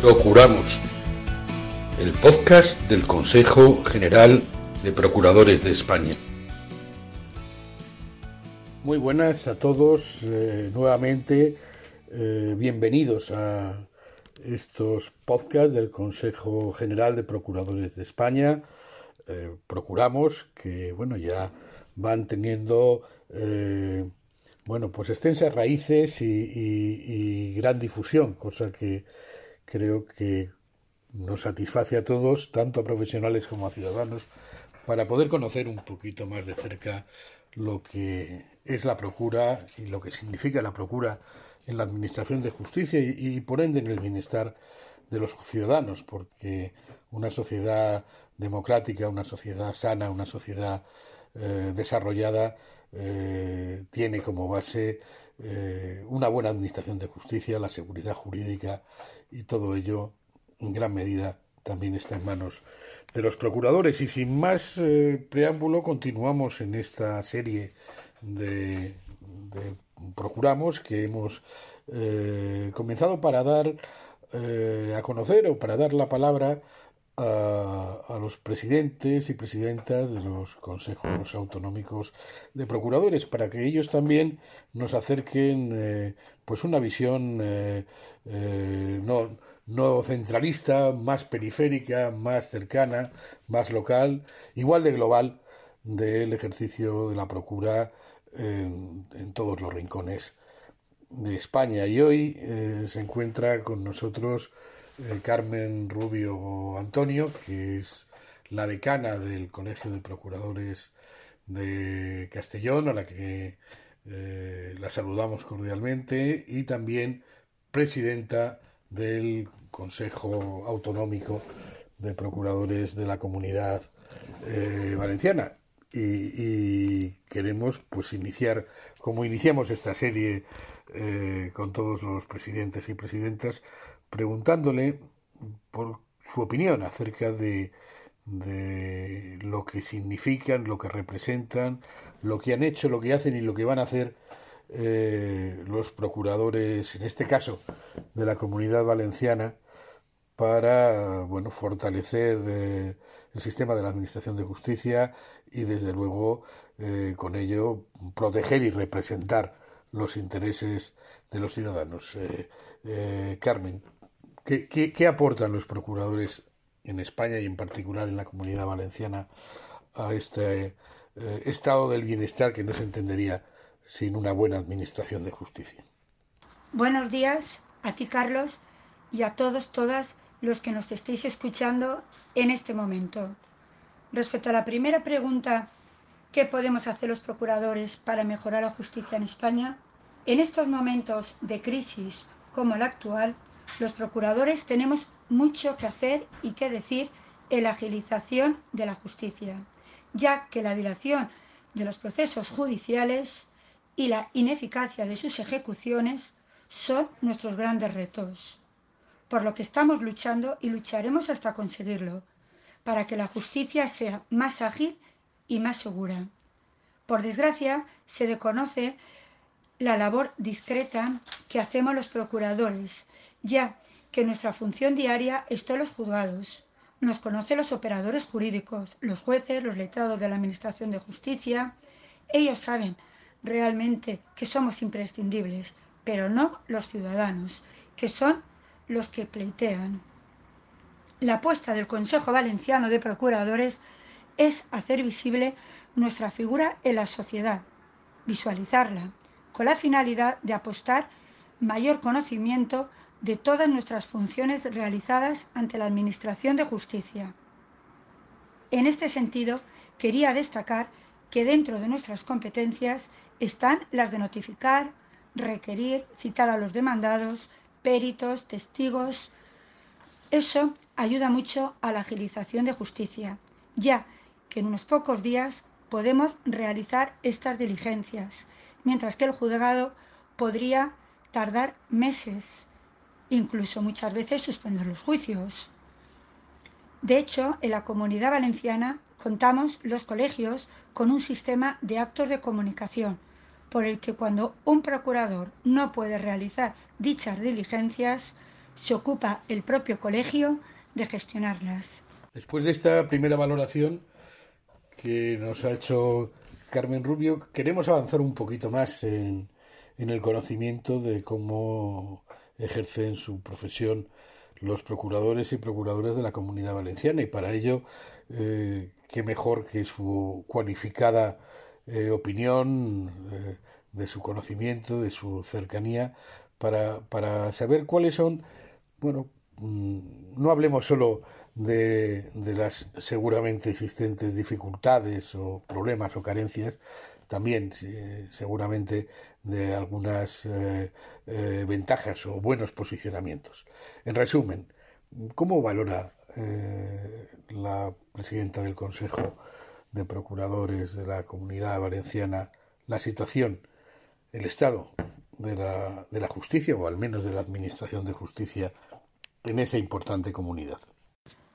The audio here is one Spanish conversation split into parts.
Procuramos. El podcast del Consejo General de Procuradores de España. Muy buenas a todos eh, nuevamente. eh, bienvenidos a estos podcasts del Consejo General de Procuradores de España. Eh, procuramos que, bueno, ya van teniendo, bueno, pues extensas raíces y gran difusión, cosa que creo que nos satisface a todos, tanto a profesionales como a ciudadanos, para poder conocer un poquito más de cerca lo que es la procura y lo que significa la procura en la administración de justicia y, por ende en el bienestar de los ciudadanos, porque una sociedad democrática, una sociedad sana, una sociedad eh, desarrollada eh, tiene como base eh, una buena administración de justicia, la seguridad jurídica y todo ello en gran medida también está en manos de los procuradores. Y sin más preámbulo, continuamos en esta serie de, Procuramos que hemos comenzado para dar eh, a conocer o para dar la palabra a, a los presidentes y presidentas de los consejos autonómicos de procuradores para que ellos también nos acerquen eh, pues una visión eh, no, no centralista, más periférica, más cercana, más local, igual de global del ejercicio de la procura en todos los rincones de España. Y hoy eh, se encuentra con nosotros eh, Carmen Rubio Antonio, que es la decana del Colegio de Procuradores de Castellón, a la que eh, la saludamos cordialmente, y también presidenta del Consejo Autonómico de Procuradores de la Comunidad Valenciana. Y, queremos pues iniciar, como iniciamos esta serie eh, con todos los presidentes y presidentas, preguntándole por su opinión acerca de, de lo que significan, lo que representan, lo que han hecho, lo que hacen y lo que van a hacer eh, los procuradores, en este caso de la comunidad valenciana, para bueno fortalecer eh, el sistema de la administración de justicia y desde luego eh, con ello proteger y representar los intereses de los ciudadanos. Eh, Carmen, ¿qué, ¿qué, qué, aportan los procuradores en España y en particular en la comunidad valenciana a este estado del bienestar que no se entendería sin una buena administración de justicia? Buenos días a ti, Carlos, y a todos, todas los que nos estéis escuchando en este momento. Respecto a la primera pregunta, ¿qué podemos hacer los procuradores para mejorar la justicia en España? En estos momentos de crisis como el actual, los procuradores tenemos mucho que hacer y que decir en la agilización de la justicia, ya que la dilación de los procesos judiciales y la ineficacia de sus ejecuciones son nuestros grandes retos por lo que estamos luchando y lucharemos hasta conseguirlo, para que la justicia sea más ágil y más segura. Por desgracia, se desconoce la labor discreta que hacemos los procuradores, ya que nuestra función diaria está en los juzgados. Nos conocen los operadores jurídicos, los jueces, los letrados de la Administración de Justicia. Ellos saben realmente que somos imprescindibles, pero no los ciudadanos, que son los que pleitean. La apuesta del Consejo Valenciano de Procuradores es hacer visible nuestra figura en la sociedad, visualizarla, con la finalidad de apostar mayor conocimiento de todas nuestras funciones realizadas ante la Administración de Justicia. En este sentido, quería destacar que dentro de nuestras competencias están las de notificar, requerir, citar a los demandados, peritos, testigos. Eso ayuda mucho a la agilización de justicia, ya que en unos pocos días podemos realizar estas diligencias, mientras que el juzgado podría tardar meses, incluso muchas veces suspender los juicios. De hecho, en la comunidad valenciana contamos los colegios con un sistema de actos de comunicación, por el que cuando un procurador no puede realizar dichas diligencias, se ocupa el propio colegio de gestionarlas. Después de esta primera valoración que nos ha hecho Carmen Rubio, queremos avanzar un poquito más en, el conocimiento de cómo ejercen su profesión los procuradores y procuradoras de la comunidad valenciana y para ello eh, qué mejor que su cualificada eh, opinión, eh, de su conocimiento, de su cercanía, para, para saber cuáles son, bueno, mm, no hablemos solo de, de, las seguramente existentes dificultades o problemas o carencias, también seguramente de algunas eh, ventajas o buenos posicionamientos. En resumen, ¿cómo valora la presidenta del Consejo de Procuradores de la Comunidad Valenciana la situación, el estado de la, de la justicia, o al menos de la Administración de Justicia, en esa importante comunidad.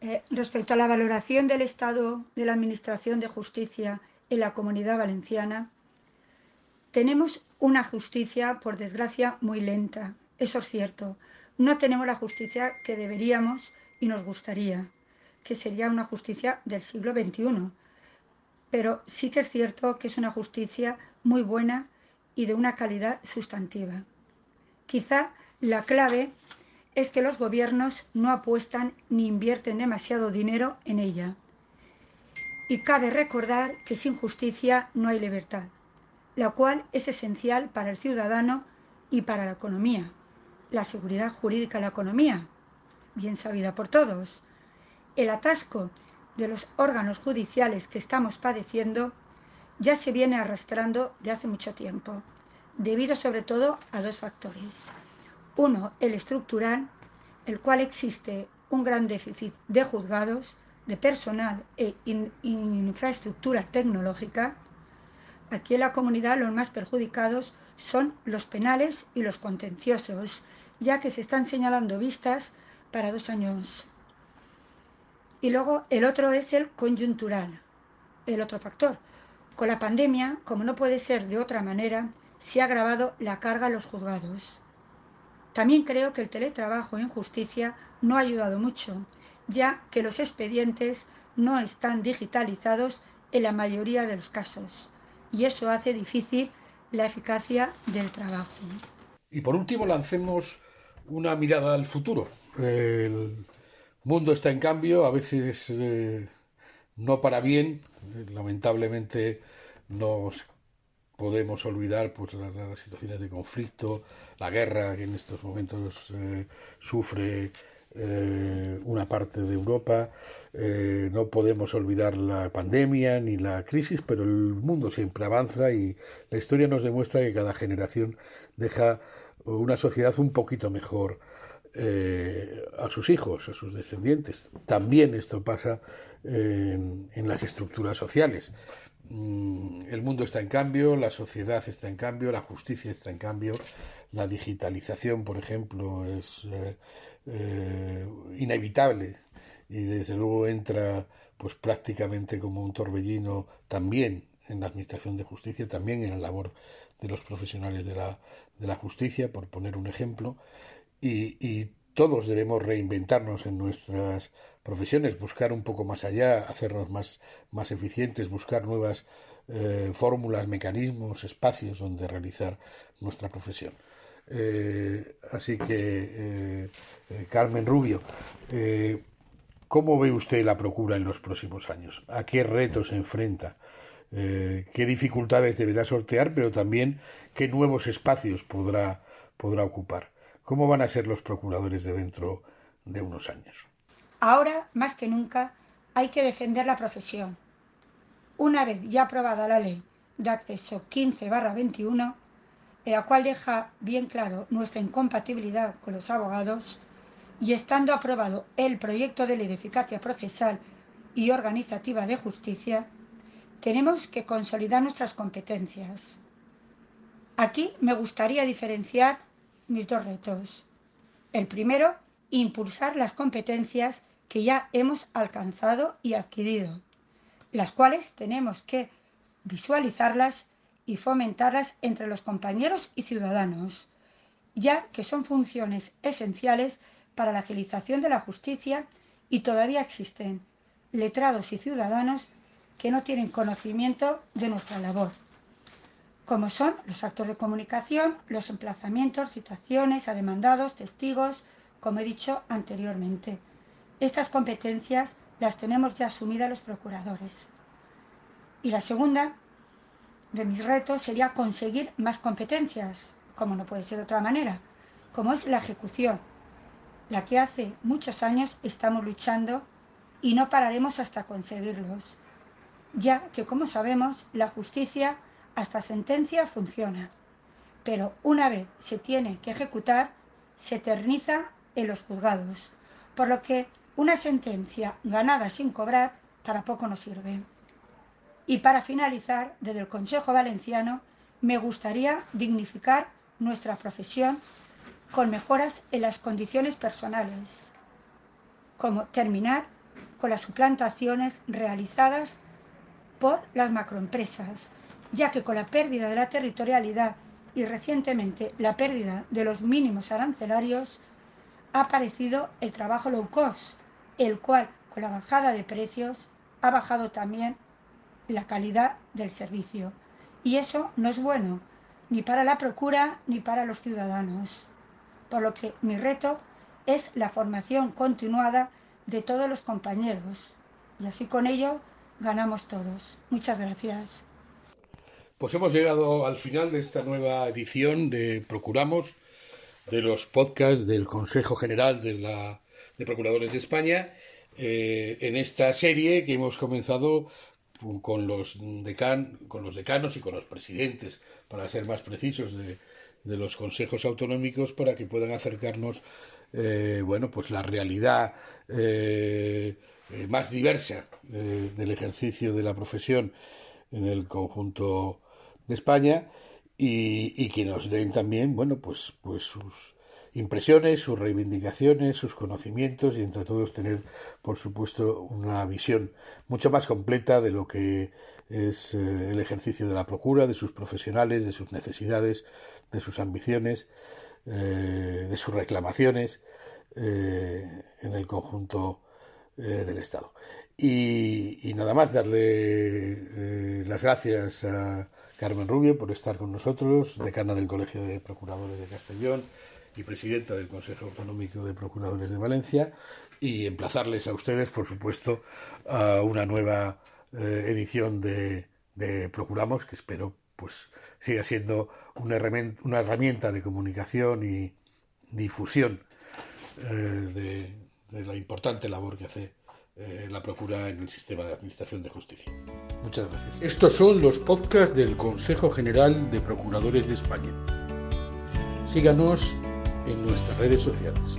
Eh, respecto a la valoración del estado de la Administración de Justicia en la Comunidad Valenciana, tenemos una justicia, por desgracia, muy lenta. Eso es cierto. No tenemos la justicia que deberíamos y nos gustaría, que sería una justicia del siglo XXI pero sí que es cierto que es una justicia muy buena y de una calidad sustantiva. Quizá la clave es que los gobiernos no apuestan ni invierten demasiado dinero en ella. Y cabe recordar que sin justicia no hay libertad, la cual es esencial para el ciudadano y para la economía. La seguridad jurídica de la economía, bien sabida por todos. El atasco de los órganos judiciales que estamos padeciendo ya se viene arrastrando de hace mucho tiempo, debido sobre todo a dos factores. Uno, el estructural, el cual existe un gran déficit de juzgados, de personal e infraestructura tecnológica. Aquí en la comunidad los más perjudicados son los penales y los contenciosos, ya que se están señalando vistas para dos años y luego el otro es el coyuntural, el otro factor. Con la pandemia, como no puede ser de otra manera, se ha agravado la carga a los juzgados. También creo que el teletrabajo en justicia no ha ayudado mucho, ya que los expedientes no están digitalizados en la mayoría de los casos, y eso hace difícil la eficacia del trabajo. Y por último, lancemos una mirada al futuro. Mundo está en cambio, a veces eh, no para bien, lamentablemente nos podemos olvidar pues las, situaciones de conflicto, la guerra que en estos momentos eh, sufre eh, una parte de Europa, no podemos olvidar la pandemia ni la crisis, pero el mundo siempre avanza y la historia nos demuestra que cada generación deja una sociedad un poquito mejor eh, a sus hijos, a sus descendientes. También esto pasa en, las estructuras sociales. Mm, el mundo está en cambio, la sociedad está en cambio, la justicia está en cambio, la digitalización, por ejemplo, es eh, eh, inevitable y desde luego entra pues prácticamente como un torbellino también en la administración de justicia, también en la labor de los profesionales de la, de la justicia, por poner un ejemplo, y, todos debemos reinventarnos en nuestras profesiones, buscar un poco más allá, hacernos más, más eficientes, buscar nuevas eh, fórmulas, mecanismos, espacios donde realizar nuestra profesión. Eh, así que, eh, Carmen Rubio, ¿cómo ve usted la procura en los próximos años? ¿A qué retos se enfrenta? ¿Qué dificultades deberá sortear, pero también qué nuevos espacios podrá, podrá ocupar? ¿Cómo van a ser los procuradores de dentro de unos años? Ahora, más que nunca, hay que defender la profesión. Una vez ya aprobada la ley de acceso 15-21, en la cual deja bien claro nuestra incompatibilidad con los abogados, y estando aprobado el proyecto de ley de eficacia procesal y organizativa de justicia, tenemos que consolidar nuestras competencias. Aquí me gustaría diferenciar mis dos retos. El primero, impulsar las competencias que ya hemos alcanzado y adquirido, las cuales tenemos que visualizarlas y fomentarlas entre los compañeros y ciudadanos, ya que son funciones esenciales para la agilización de la justicia y todavía existen letrados y ciudadanos que no tienen conocimiento de nuestra labor, como son los actos de comunicación, los emplazamientos, citaciones a demandados, testigos, como he dicho anteriormente. Estas competencias las tenemos ya asumidas los procuradores. Y la segunda de mis retos sería conseguir más competencias, como no puede ser de otra manera, como es la ejecución, la que hace muchos años estamos luchando y no pararemos hasta conseguirlos, ya que como sabemos la justicia hasta sentencia funciona, pero una vez se tiene que ejecutar se eterniza en los juzgados, por lo que una sentencia ganada sin cobrar para poco nos sirve. Y para finalizar, desde el Consejo Valenciano, me gustaría dignificar nuestra profesión con mejoras en las condiciones personales, como terminar con las suplantaciones realizadas por las macroempresas, ya que con la pérdida de la territorialidad y recientemente la pérdida de los mínimos arancelarios, ha aparecido el trabajo low cost, el cual con la bajada de precios ha bajado también la calidad del servicio. Y eso no es bueno, ni para la procura ni para los ciudadanos por lo que mi reto es la formación continuada de todos los compañeros y así con ello ganamos todos. Muchas gracias. Pues hemos llegado al final de esta nueva edición de Procuramos, de los podcasts del Consejo General de, la, Procuradores de España, eh, en esta serie que hemos comenzado con los, decan, con los decanos y con los presidentes, para ser más precisos, de, los consejos autonómicos para que puedan acercarnos eh, bueno pues la realidad eh, más diversa del ejercicio de la profesión en el conjunto de España y, que nos den también bueno pues pues sus impresiones, sus reivindicaciones, sus conocimientos y entre todos tener, por supuesto, una visión mucho más completa de lo que es el ejercicio de la procura, de sus profesionales, de sus necesidades, de sus ambiciones, eh, de sus reclamaciones eh, en el conjunto eh, del Estado. Y, nada más, darle las gracias a Carmen Rubio por estar con nosotros, decana del Colegio de Procuradores de Castellón y presidenta del Consejo Autonómico de Procuradores de Valencia, y emplazarles a ustedes, por supuesto, a una nueva edición de, de Procuramos, que espero pues siga siendo una herramienta, una herramienta de comunicación y difusión eh, de, la importante labor que hace eh, la Procura en el sistema de administración de justicia. Muchas gracias. Estos son los podcasts del Consejo General de Procuradores de España. Síganos en nuestras redes sociales.